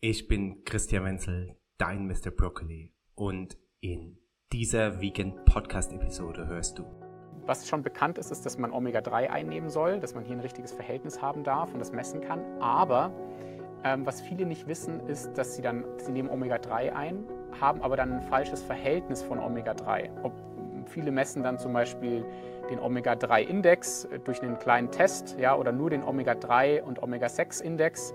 Ich bin Christian Wenzel, dein Mr. Broccoli und in dieser Vegan Podcast Episode hörst du. Was schon bekannt ist, ist, dass man Omega-3 einnehmen soll, dass man hier ein richtiges Verhältnis haben darf und das messen kann. Aber ähm, was viele nicht wissen, ist, dass sie dann, sie nehmen Omega-3 ein, haben aber dann ein falsches Verhältnis von Omega-3. Viele messen dann zum Beispiel den Omega-3-Index durch einen kleinen Test ja, oder nur den Omega-3 und Omega-6-Index.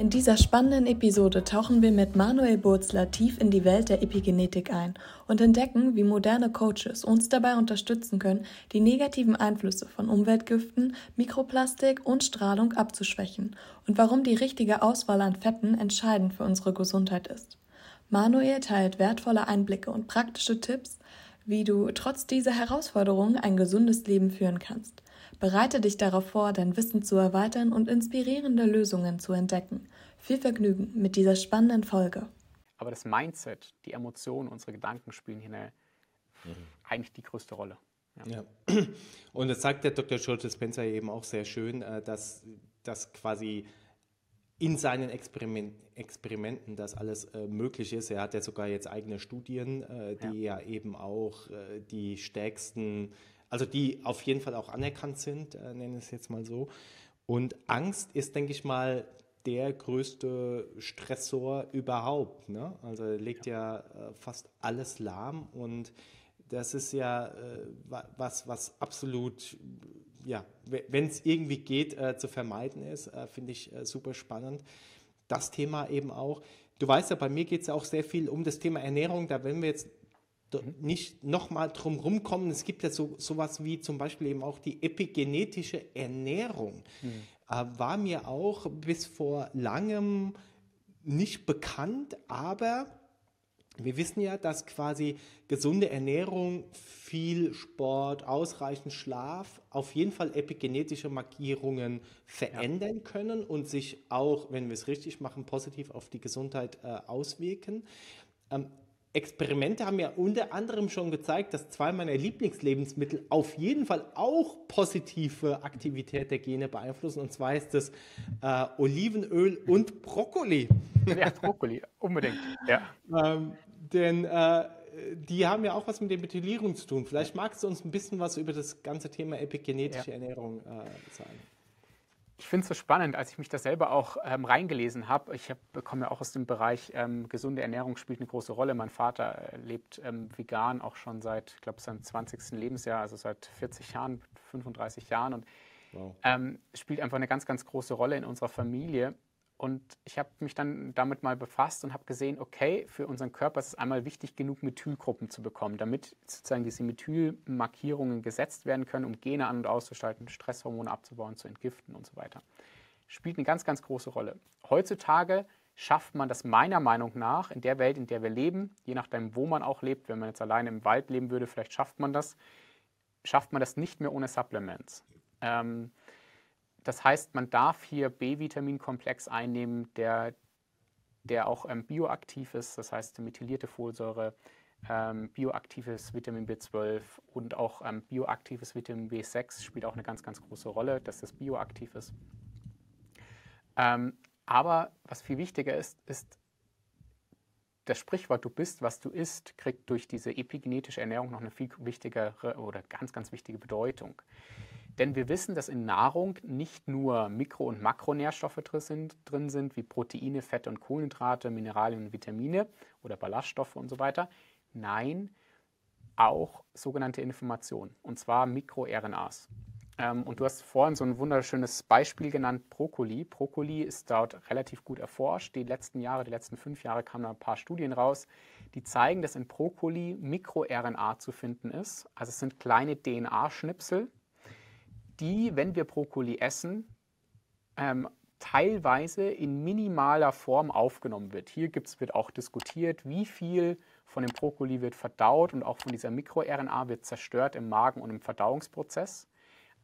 In dieser spannenden Episode tauchen wir mit Manuel Burzler tief in die Welt der Epigenetik ein und entdecken, wie moderne Coaches uns dabei unterstützen können, die negativen Einflüsse von Umweltgiften, Mikroplastik und Strahlung abzuschwächen und warum die richtige Auswahl an Fetten entscheidend für unsere Gesundheit ist. Manuel teilt wertvolle Einblicke und praktische Tipps, wie du trotz dieser Herausforderungen ein gesundes Leben führen kannst. Bereite dich darauf vor, dein Wissen zu erweitern und inspirierende Lösungen zu entdecken. Viel Vergnügen mit dieser spannenden Folge. Aber das Mindset, die Emotionen, unsere Gedanken spielen hier eine, mhm. eigentlich die größte Rolle. Ja. ja. Und das sagt der Dr. Schulze Spencer eben auch sehr schön, äh, dass, dass quasi in seinen Experiment, Experimenten das alles äh, möglich ist. Er hat ja sogar jetzt eigene Studien, äh, die ja. ja. eben auch äh, die stärksten also die auf jeden Fall auch anerkannt sind, äh, nenne ich es jetzt mal so. Und Angst ist, denke ich mal, der größte Stressor überhaupt. Ne? Also legt ja, ja äh, fast alles lahm und das ist ja äh, was, was absolut, ja, wenn es irgendwie geht, äh, zu vermeiden ist, äh, finde ich äh, super spannend. Das Thema eben auch. Du weißt ja, bei mir geht es ja auch sehr viel um das Thema Ernährung. Da werden wir jetzt nicht nochmal drum rumkommen. Es gibt ja so sowas wie zum Beispiel eben auch die epigenetische Ernährung. Mhm. Äh, war mir auch bis vor langem nicht bekannt, aber wir wissen ja, dass quasi gesunde Ernährung, viel Sport, ausreichend Schlaf auf jeden Fall epigenetische Markierungen verändern ja. können und sich auch, wenn wir es richtig machen, positiv auf die Gesundheit äh, auswirken. Ähm, Experimente haben ja unter anderem schon gezeigt, dass zwei meiner Lieblingslebensmittel auf jeden Fall auch positive Aktivität der Gene beeinflussen. Und zwar ist das äh, Olivenöl und Brokkoli. Ja, Brokkoli, unbedingt. Ja. ähm, denn äh, die haben ja auch was mit der Methylierung zu tun. Vielleicht magst du uns ein bisschen was über das ganze Thema epigenetische ja. Ernährung äh, sagen. Ich finde es so spannend, als ich mich da selber auch ähm, reingelesen habe. Ich hab, komme ja auch aus dem Bereich ähm, gesunde Ernährung spielt eine große Rolle. Mein Vater äh, lebt ähm, vegan auch schon seit, ich glaube, seinem 20. Lebensjahr, also seit 40 Jahren, 35 Jahren und wow. Ähm, spielt einfach eine ganz, ganz große Rolle in unserer Familie. Und ich habe mich dann damit mal befasst und habe gesehen, okay, für unseren Körper ist es einmal wichtig genug, Methylgruppen zu bekommen, damit sozusagen diese Methylmarkierungen gesetzt werden können, um Gene an- und auszuschalten, Stresshormone abzubauen, zu entgiften und so weiter. Spielt eine ganz, ganz große Rolle. Heutzutage schafft man das meiner Meinung nach in der Welt, in der wir leben, je nachdem, wo man auch lebt, wenn man jetzt alleine im Wald leben würde, vielleicht schafft man das, schafft man das nicht mehr ohne Supplements. Ähm, das heißt, man darf hier B-Vitaminkomplex einnehmen, der, der auch ähm, bioaktiv ist, das heißt methylierte Folsäure, ähm, bioaktives Vitamin B12 und auch ähm, bioaktives Vitamin B6 spielt auch eine ganz, ganz große Rolle, dass das bioaktiv ist. Ähm, aber was viel wichtiger ist, ist, das Sprichwort, du bist, was du isst, kriegt durch diese epigenetische Ernährung noch eine viel wichtigere oder ganz, ganz wichtige Bedeutung. Denn wir wissen, dass in Nahrung nicht nur Mikro- und Makronährstoffe drin sind, wie Proteine, Fette und Kohlenhydrate, Mineralien und Vitamine oder Ballaststoffe und so weiter. Nein, auch sogenannte Informationen, und zwar MikroRNAs. Ähm, und du hast vorhin so ein wunderschönes Beispiel genannt, Brokkoli. Brokkoli ist dort relativ gut erforscht. Die letzten Jahre, die letzten fünf Jahre kamen da ein paar Studien raus, die zeigen, dass in Brokkoli MikroRNA zu finden ist. Also es sind kleine DNA-Schnipsel, die, wenn wir Brokkoli essen, ähm, teilweise in minimaler Form aufgenommen wird. Hier gibt's, wird auch diskutiert, wie viel von dem Brokkoli wird verdaut und auch von dieser MikroRNA wird zerstört im Magen und im Verdauungsprozess.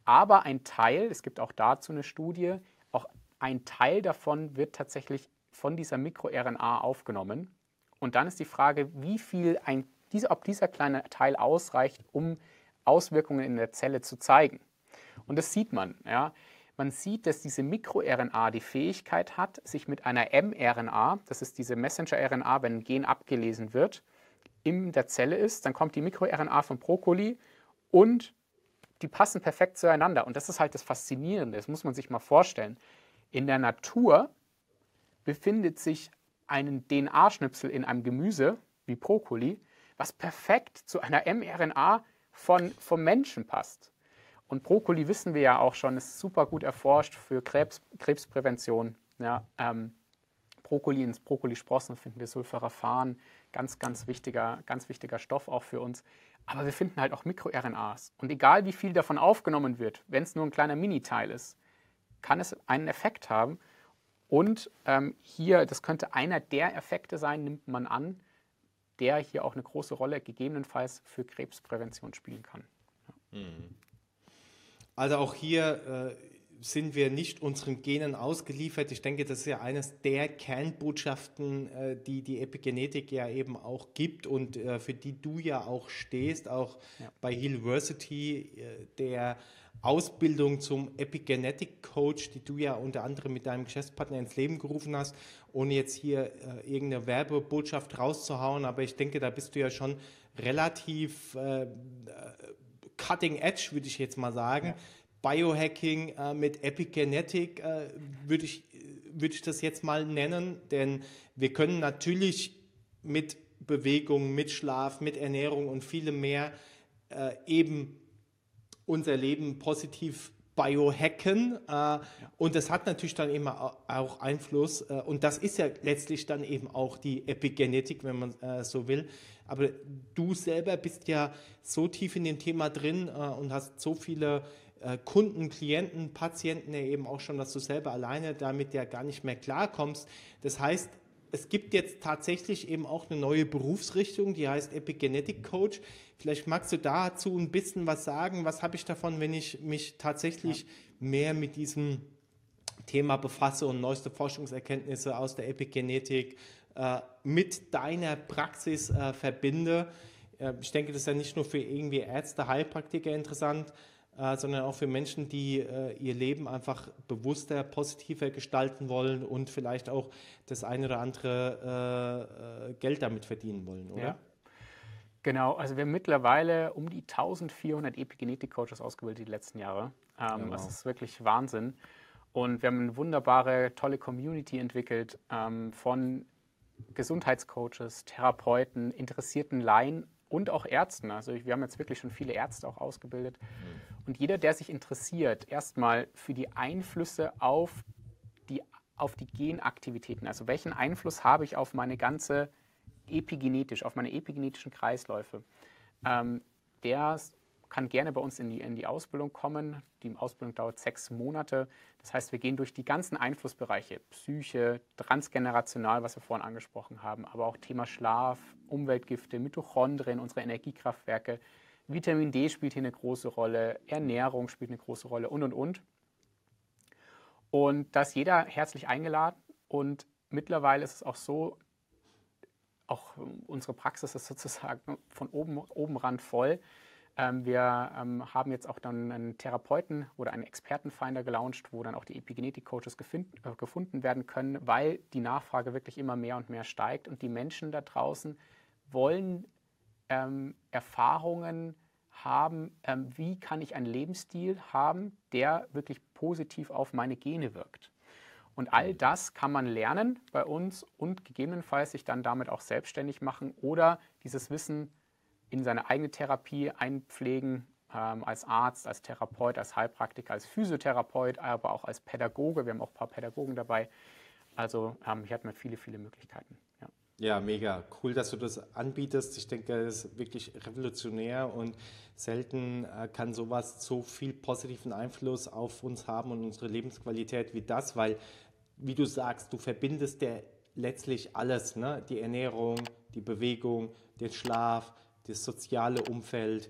Aber ein Teil, es gibt auch dazu eine Studie, auch ein Teil davon wird tatsächlich von dieser MikroRNA aufgenommen. Und dann ist die Frage, wie viel ein, ob dieser kleine Teil ausreicht, um Auswirkungen in der Zelle zu zeigen. Und das sieht man. Ja. Man sieht, dass diese MikroRNA die Fähigkeit hat, sich mit einer mRNA, das ist diese Messenger-RNA, wenn ein Gen abgelesen wird, in der Zelle ist, dann kommt die MikroRNA vom Brokkoli und die passen perfekt zueinander. Und das ist halt das Faszinierende, das muss man sich mal vorstellen. In der Natur befindet sich ein DNA-Schnipsel in einem Gemüse wie Brokkoli, was perfekt zu einer mRNA von, vom Menschen passt. Und Brokkoli wissen wir ja auch schon, ist super gut erforscht für Krebs, Krebsprävention. Ja, ähm, Brokkoli ins Brokkolisprossen finden wir Sulforaphan, ganz, ganz wichtiger, ganz wichtiger Stoff auch für uns. Aber wir finden halt auch MikroRNAs. Und egal wie viel davon aufgenommen wird, wenn es nur ein kleiner Miniteil ist, kann es einen Effekt haben. Und ähm, hier, das könnte einer der Effekte sein, nimmt man an, der hier auch eine große Rolle gegebenenfalls für Krebsprävention spielen kann. Ja. Mhm. Also auch hier äh, sind wir nicht unseren Genen ausgeliefert. Ich denke, das ist ja eines der Kernbotschaften, äh, die die Epigenetik ja eben auch gibt und äh, für die du ja auch stehst, auch ja. bei University, äh, der Ausbildung zum Epigenetic Coach, die du ja unter anderem mit deinem Geschäftspartner ins Leben gerufen hast, ohne jetzt hier äh, irgendeine Werbebotschaft rauszuhauen, aber ich denke, da bist du ja schon relativ äh, cutting edge, würde ich jetzt mal sagen. Ja. Biohacking äh, mit Epigenetik äh, würde ich, würd ich das jetzt mal nennen, denn wir können natürlich mit Bewegung, mit Schlaf, mit Ernährung und vielem mehr äh, eben unser Leben positiv biohacken äh, und das hat natürlich dann eben auch Einfluss äh, und das ist ja letztlich dann eben auch die Epigenetik, wenn man äh, so will. Aber du selber bist ja so tief in dem Thema drin äh, und hast so viele äh, Kunden, Klienten, Patienten ja eben auch schon, dass du selber alleine damit ja gar nicht mehr klarkommst. Das heißt, es gibt jetzt tatsächlich eben auch eine neue Berufsrichtung, die heißt Epigenetic Coach. Vielleicht magst du dazu ein bisschen was sagen. Was habe ich davon, wenn ich mich tatsächlich ja. mehr mit diesem Thema befasse und neueste Forschungserkenntnisse aus der Epigenetik äh, mit deiner Praxis äh, verbinde? Äh, ich denke, das ist ja nicht nur für irgendwie Ärzte, Heilpraktiker interessant, äh, sondern auch für Menschen, die äh, ihr Leben einfach bewusster, positiver gestalten wollen und vielleicht auch das eine oder andere äh, Geld damit verdienen wollen, oder? Ja. Genau, also wir haben mittlerweile um die 1400 Epigenetik-Coaches ausgebildet die letzten Jahre. Ähm, genau. Das ist wirklich Wahnsinn. Und wir haben eine wunderbare, tolle Community entwickelt ähm, von Gesundheitscoaches, Therapeuten, interessierten Laien und auch Ärzten. Also wir haben jetzt wirklich schon viele Ärzte auch ausgebildet. Mhm. Und jeder, der sich interessiert, erstmal für die Einflüsse auf die, auf die Genaktivitäten, also welchen Einfluss habe ich auf meine ganze epigenetisch, auf meine epigenetischen Kreisläufe, ähm, der kann gerne bei uns in die, in die Ausbildung kommen. Die Ausbildung dauert sechs Monate. Das heißt, wir gehen durch die ganzen Einflussbereiche, Psyche, transgenerational, was wir vorhin angesprochen haben, aber auch Thema Schlaf, Umweltgifte, Mitochondrien, unsere Energiekraftwerke. Vitamin D spielt hier eine große Rolle, Ernährung spielt eine große Rolle und, und, und. Und da ist jeder herzlich eingeladen und mittlerweile ist es auch so, auch unsere Praxis ist sozusagen von oben, oben ran voll. Ähm, wir ähm, haben jetzt auch dann einen Therapeuten oder einen Expertenfinder gelauncht, wo dann auch die Epigenetik-Coaches äh, gefunden werden können, weil die Nachfrage wirklich immer mehr und mehr steigt und die Menschen da draußen wollen ähm, Erfahrungen haben, ähm, wie kann ich einen Lebensstil haben, der wirklich positiv auf meine Gene wirkt. Und all das kann man lernen bei uns und gegebenenfalls sich dann damit auch selbstständig machen oder dieses Wissen in seine eigene Therapie einpflegen, ähm, als Arzt, als Therapeut, als Heilpraktiker, als Physiotherapeut, aber auch als Pädagoge. Wir haben auch ein paar Pädagogen dabei. Also ähm, hier hat man viele, viele Möglichkeiten. Ja. ja, mega. Cool, dass du das anbietest. Ich denke, das ist wirklich revolutionär und selten äh, kann sowas so viel positiven Einfluss auf uns haben und unsere Lebensqualität wie das, weil wie du sagst, du verbindest ja letztlich alles, ne? die Ernährung, die Bewegung, den Schlaf, das soziale Umfeld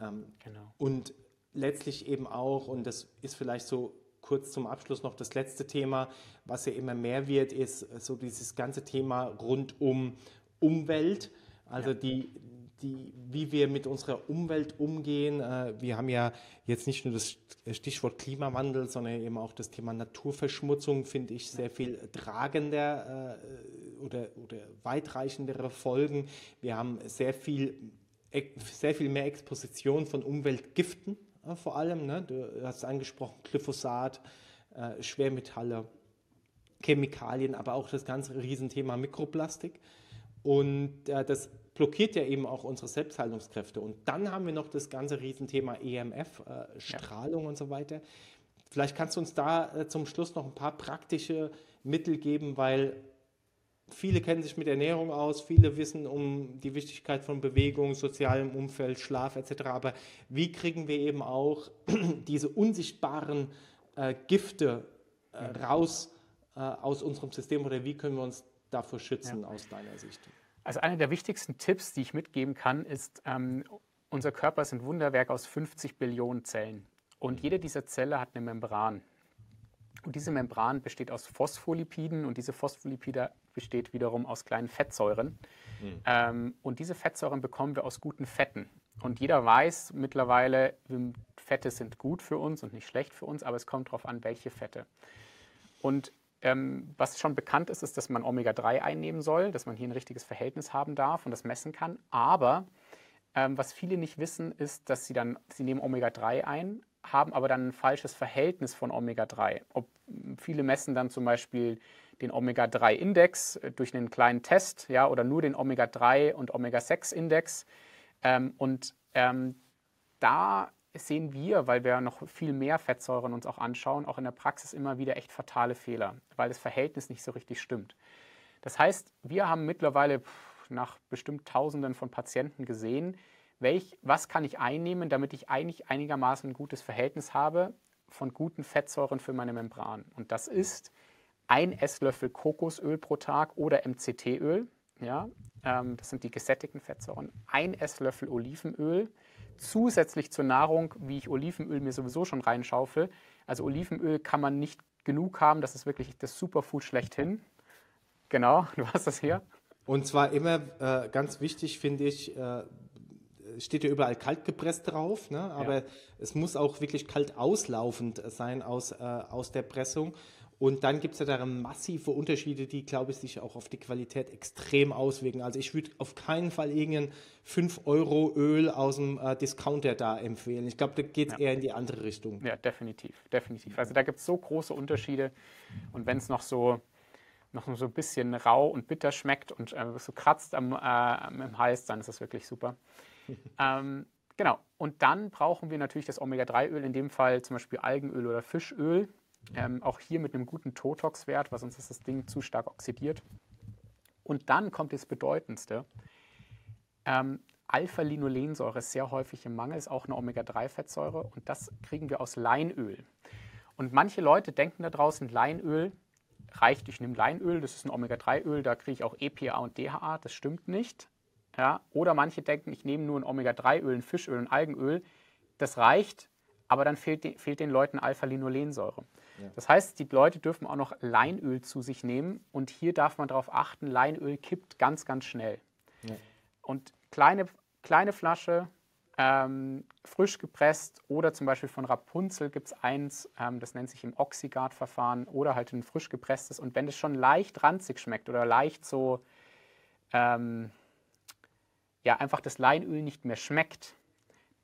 ähm, genau. und letztlich eben auch, und das ist vielleicht so kurz zum Abschluss noch das letzte Thema, was ja immer mehr wird, ist so dieses ganze Thema rund um Umwelt, also ja. die, die, wie wir mit unserer Umwelt umgehen. Äh, wir haben ja jetzt nicht nur das Stichwort Klimawandel, sondern eben auch das Thema Naturverschmutzung, finde ich sehr viel tragender äh, oder, oder weitreichendere Folgen. Wir haben sehr viel, sehr viel mehr Exposition von Umweltgiften äh, vor allem. Ne? Du hast angesprochen, Glyphosat, Schwermetalle, Chemikalien, aber auch das ganze Riesenthema Mikroplastik. Und äh, das blockiert ja eben auch unsere Selbstheilungskräfte. Und dann haben wir noch das ganze Riesenthema EMF, äh, Strahlung ja. und so weiter. Vielleicht kannst du uns da äh, zum Schluss noch ein paar praktische Mittel geben, weil viele kennen sich mit Ernährung aus, viele wissen um die Wichtigkeit von Bewegung, sozialem Umfeld, Schlaf etc. Aber wie kriegen wir eben auch diese unsichtbaren äh, Gifte äh, raus äh, aus unserem System oder wie können wir uns davor schützen ja. aus deiner Sicht? Also einer der wichtigsten Tipps, die ich mitgeben kann, ist, ähm, unser Körper ist ein Wunderwerk aus 50 Billionen Zellen. Und jede dieser Zelle hat eine Membran. Und diese Membran besteht aus Phospholipiden und diese Phospholipide besteht wiederum aus kleinen Fettsäuren. Mhm. Ähm, und diese Fettsäuren bekommen wir aus guten Fetten. Und jeder weiß mittlerweile, Fette sind gut für uns und nicht schlecht für uns, aber es kommt darauf an, welche Fette. Und ähm, was schon bekannt ist, ist, dass man Omega-3 einnehmen soll, dass man hier ein richtiges Verhältnis haben darf und das messen kann. Aber ähm, was viele nicht wissen, ist, dass sie dann, sie nehmen Omega-3 ein, haben aber dann ein falsches Verhältnis von Omega-3. viele messen dann zum Beispiel den Omega-3-Index äh, durch einen kleinen Test ja, oder nur den Omega-3 und Omega-6-Index. Ähm, und ähm, da sehen wir, weil wir noch viel mehr Fettsäuren uns auch anschauen, auch in der Praxis immer wieder echt fatale Fehler, weil das Verhältnis nicht so richtig stimmt. Das heißt, wir haben mittlerweile nach bestimmt Tausenden von Patienten gesehen, welch, was kann ich einnehmen, damit ich eigentlich einigermaßen ein gutes Verhältnis habe von guten Fettsäuren für meine Membran. Und das ist ein Esslöffel Kokosöl pro Tag oder MCT-Öl. Ja, ähm, das sind die gesättigten Fettsäuren. Ein Esslöffel Olivenöl zusätzlich zur Nahrung, wie ich Olivenöl mir sowieso schon reinschaufel. Also Olivenöl kann man nicht genug haben, das ist wirklich das Superfood schlechthin. Genau, du hast das hier. Und zwar immer äh, ganz wichtig, finde ich, äh, steht ja überall kalt gepresst drauf, ne? aber ja. es muss auch wirklich kalt auslaufend sein aus, äh, aus der Pressung. Und dann gibt es ja darin massive Unterschiede, die, glaube ich, sich auch auf die Qualität extrem auswirken. Also ich würde auf keinen Fall irgendein 5-Euro-Öl aus dem äh, Discounter da empfehlen. Ich glaube, da geht es ja. eher in die andere Richtung. Ja, definitiv, definitiv. Also da gibt es so große Unterschiede. Und wenn es noch so, noch so ein bisschen rau und bitter schmeckt und äh, so kratzt am, äh, am Hals, dann ist das wirklich super. ähm, genau. Und dann brauchen wir natürlich das Omega-3-Öl, in dem Fall zum Beispiel Algenöl oder Fischöl. Ähm, auch hier mit einem guten Totox-Wert, weil sonst ist das Ding zu stark oxidiert. Und dann kommt das Bedeutendste. Ähm, Alpha-Linolensäure ist sehr häufig im Mangel, ist auch eine Omega-3-Fettsäure und das kriegen wir aus Leinöl. Und manche Leute denken da draußen, Leinöl reicht, ich nehme Leinöl, das ist ein Omega-3-Öl, da kriege ich auch EPA und DHA, das stimmt nicht. Ja? Oder manche denken, ich nehme nur ein Omega-3-Öl, ein Fischöl, ein Algenöl, das reicht, aber dann fehlt, fehlt den Leuten Alpha-Linolensäure. Das heißt, die Leute dürfen auch noch Leinöl zu sich nehmen und hier darf man darauf achten, Leinöl kippt ganz, ganz schnell. Ja. Und kleine, kleine Flasche, ähm, frisch gepresst oder zum Beispiel von Rapunzel gibt es eins, ähm, das nennt sich im Oxygard-Verfahren oder halt ein frisch gepresstes. Und wenn es schon leicht ranzig schmeckt oder leicht so, ähm, ja, einfach das Leinöl nicht mehr schmeckt,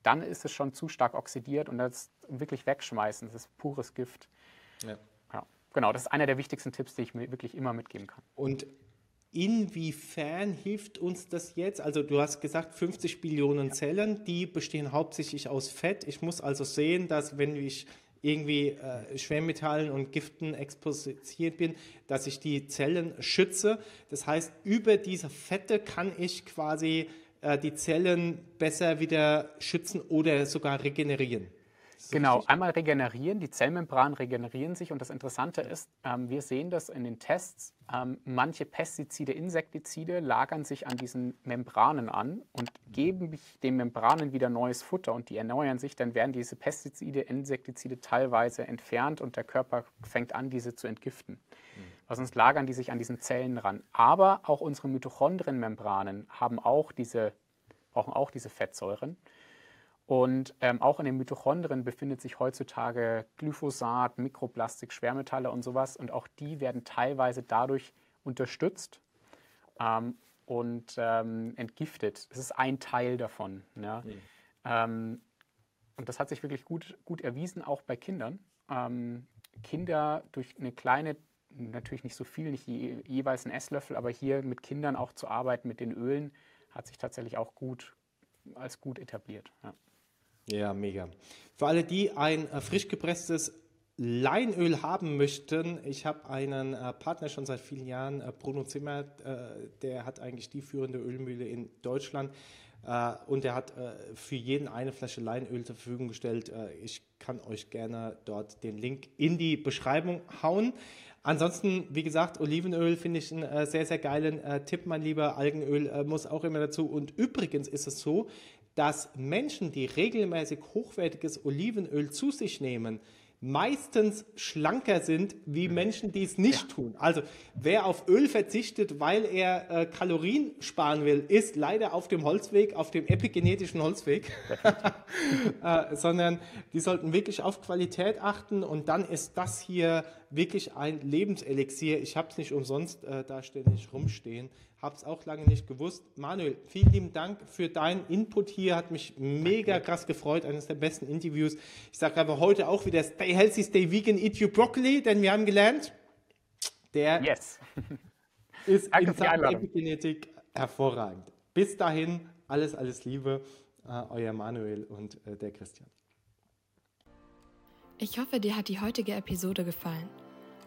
dann ist es schon zu stark oxidiert und das wirklich wegschmeißen. Das ist pures Gift. Ja. ja. Genau, das ist einer der wichtigsten Tipps, die ich mir wirklich immer mitgeben kann. Und inwiefern hilft uns das jetzt? Also du hast gesagt 50 Billionen ja. Zellen, die bestehen hauptsächlich aus Fett. Ich muss also sehen, dass wenn ich irgendwie äh, Schwermetallen und Giften exposiert bin, dass ich die Zellen schütze. Das heißt, über diese Fette kann ich quasi äh, die Zellen besser wieder schützen oder sogar regenerieren. Genau, einmal regenerieren, die Zellmembranen regenerieren sich und das Interessante ist, ähm, wir sehen das in den Tests, ähm, manche Pestizide, Insektizide lagern sich an diesen Membranen an und geben den Membranen wieder neues Futter und die erneuern sich, dann werden diese Pestizide, Insektizide teilweise entfernt und der Körper fängt an, diese zu entgiften. Mhm. Weil sonst lagern die sich an diesen Zellen ran. Aber auch unsere Mitochondrienmembranen haben auch diese, brauchen auch diese Fettsäuren. Und ähm, auch in den Mitochondrien befindet sich heutzutage Glyphosat, Mikroplastik, Schwermetalle und sowas. Und auch die werden teilweise dadurch unterstützt ähm, und ähm, entgiftet. Das ist ein Teil davon. Ja. Mhm. und das hat sich wirklich gut, gut erwiesen, auch bei Kindern. Ähm, Kinder durch eine kleine, natürlich nicht so viel, nicht je, jeweils ein Esslöffel, aber hier mit Kindern auch zu arbeiten mit den Ölen, hat sich tatsächlich auch gut als gut etabliert. Ja. Ja, mega. Für alle, die ein äh, frisch gepresstes Leinöl haben möchten, ich habe einen äh, Partner schon seit vielen Jahren, äh, Bruno Zimmer, äh, der hat eigentlich die führende Ölmühle in Deutschland äh, und der hat äh, für jeden eine Flasche Leinöl zur Verfügung gestellt. ich kann euch gerne dort den Link in die Beschreibung hauen. Ansonsten, wie gesagt, Olivenöl finde ich einen sehr, sehr geilen Tipp, mein lieber. Algenöl muss auch immer dazu. Und übrigens ist es so, dass Menschen, die regelmäßig hochwertiges Olivenöl zu sich nehmen, meistens schlanker sind wie mhm. Menschen, die es nicht ja. tun. Also wer auf Öl verzichtet, weil er äh, Kalorien sparen will, ist leider auf dem Holzweg, auf dem epigenetischen Holzweg, äh, sondern die sollten wirklich auf Qualität achten und dann ist das hier wirklich ein Lebenselixier. Ich habe es nicht umsonst äh, da ständig rumstehen habe es auch lange nicht gewusst. Manuel, vielen lieben Dank für deinen Input hier, hat mich mega krass gefreut, eines der besten Interviews. Ich sage aber heute auch wieder Stay healthy, stay vegan, eat your broccoli, denn wir haben gelernt, der yes. ist Danke in Sachen Epigenetik hervorragend. Bis dahin, alles, alles Liebe, uh, euer Manuel und uh, der Christian. Ich hoffe, dir hat die heutige Episode gefallen.